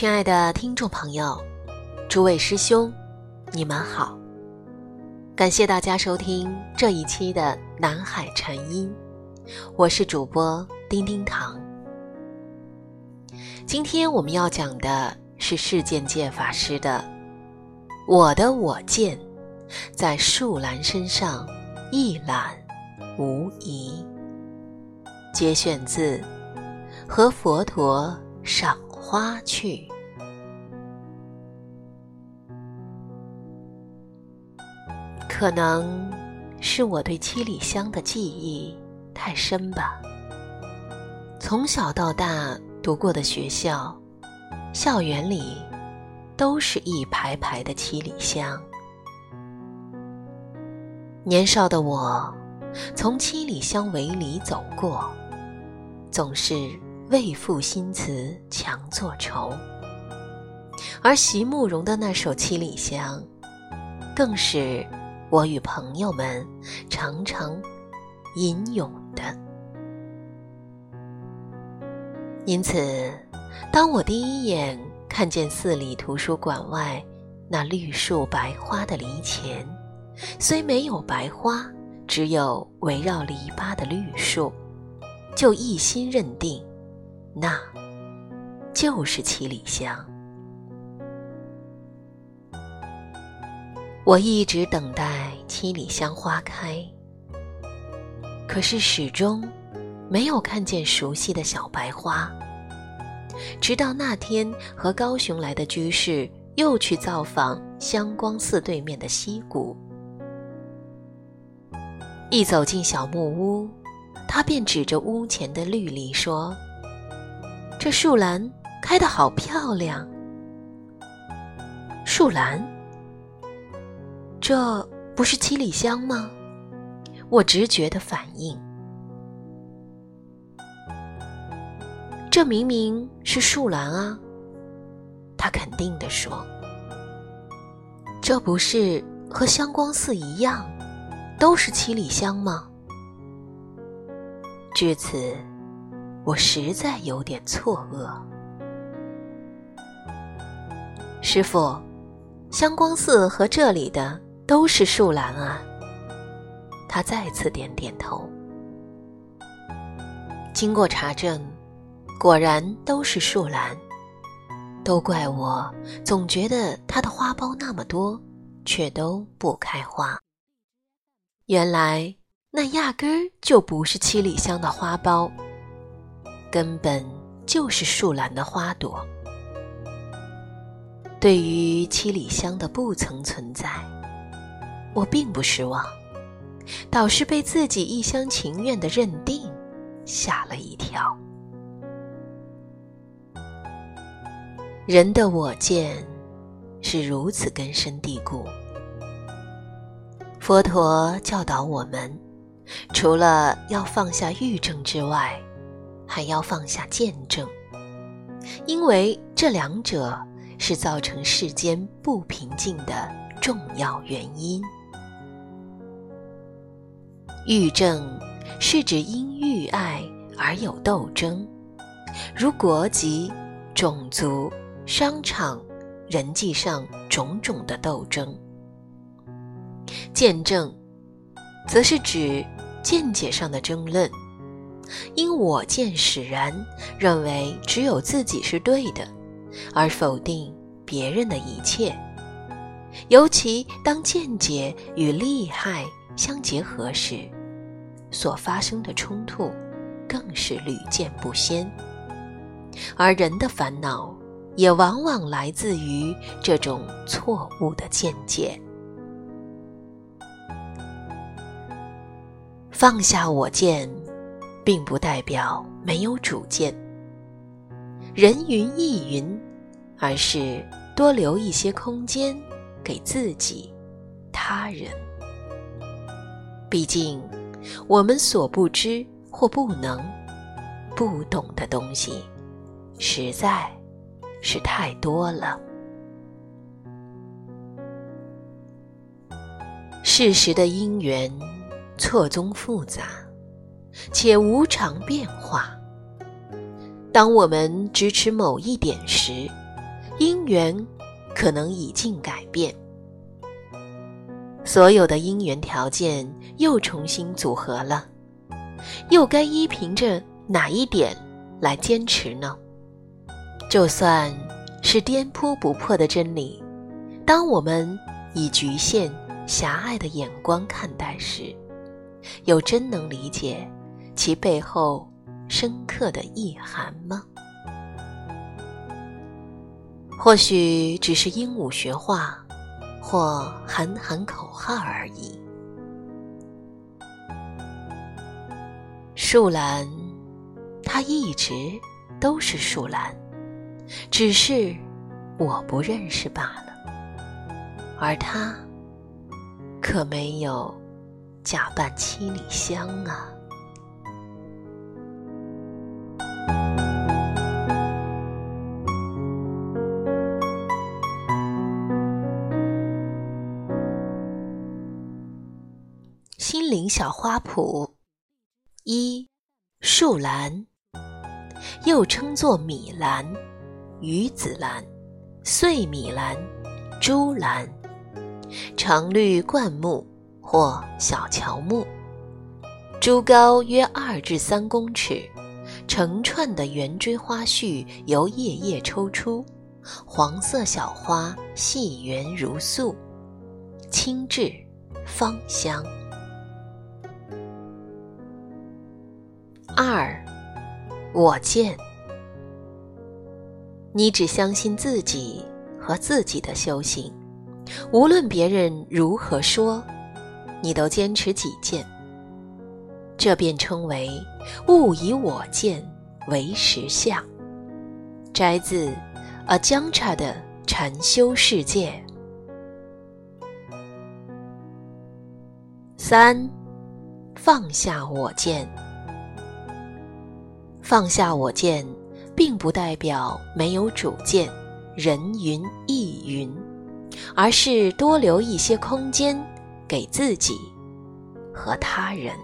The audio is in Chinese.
亲爱的听众朋友，诸位师兄，你们好！感谢大家收听这一期的南海禅音，我是主播丁丁糖。今天我们要讲的是世间界法师的“我的我见，在树兰身上一览无遗”，节选自《和佛陀赏》。花去，可能是我对七里香的记忆太深吧。从小到大读过的学校，校园里都是一排排的七里香。年少的我，从七里香围里走过，总是。为赋新词强作愁，而席慕容的那首《七里香》，更是我与朋友们常常吟咏的。因此，当我第一眼看见寺里图书馆外那绿树白花的篱前，虽没有白花，只有围绕篱笆的绿树，就一心认定。那，就是七里香。我一直等待七里香花开，可是始终没有看见熟悉的小白花。直到那天和高雄来的居士又去造访香光寺对面的溪谷，一走进小木屋，他便指着屋前的绿篱说。这树兰开得好漂亮，树兰，这不是七里香吗？我直觉的反应，这明明是树兰啊！他肯定的说：“这不是和香光寺一样，都是七里香吗？”至此。我实在有点错愕，师傅，香光寺和这里的都是树兰啊。他再次点点头。经过查证，果然都是树兰。都怪我，总觉得它的花苞那么多，却都不开花。原来那压根儿就不是七里香的花苞。根本就是树兰的花朵。对于七里香的不曾存在，我并不失望，倒是被自己一厢情愿的认定吓了一跳。人的我见是如此根深蒂固。佛陀教导我们，除了要放下欲证之外，还要放下见证，因为这两者是造成世间不平静的重要原因。欲证是指因欲爱而有斗争，如国籍、种族、商场、人际上种种的斗争。见证，则是指见解上的争论。因我见使然，认为只有自己是对的，而否定别人的一切。尤其当见解与利害相结合时，所发生的冲突更是屡见不鲜。而人的烦恼，也往往来自于这种错误的见解。放下我见。并不代表没有主见，人云亦云，而是多留一些空间给自己、他人。毕竟，我们所不知或不能、不懂的东西，实在是太多了。事实的因缘错综复杂。且无常变化。当我们支持某一点时，因缘可能已经改变，所有的因缘条件又重新组合了，又该依凭着哪一点来坚持呢？就算是颠扑不破的真理，当我们以局限、狭隘的眼光看待时，又真能理解其背后深刻的意涵吗？或许只是鹦鹉学话，或喊喊口号而已。树兰，它一直都是树兰，只是我不认识罢了。而它，可没有假扮七里香啊。心灵小花圃，一树兰，又称作米兰、鱼子兰、碎米兰、珠兰，常绿灌木或小乔木，株高约二至三公尺，成串的圆锥花序由叶叶抽出，黄色小花细圆如素，清质芳香。二，我见。你只相信自己和自己的修行，无论别人如何说，你都坚持己见。这便称为物以我见为实相。摘自阿姜查的禅修世界。三，放下我见。放下我见，并不代表没有主见，人云亦云，而是多留一些空间给自己和他人。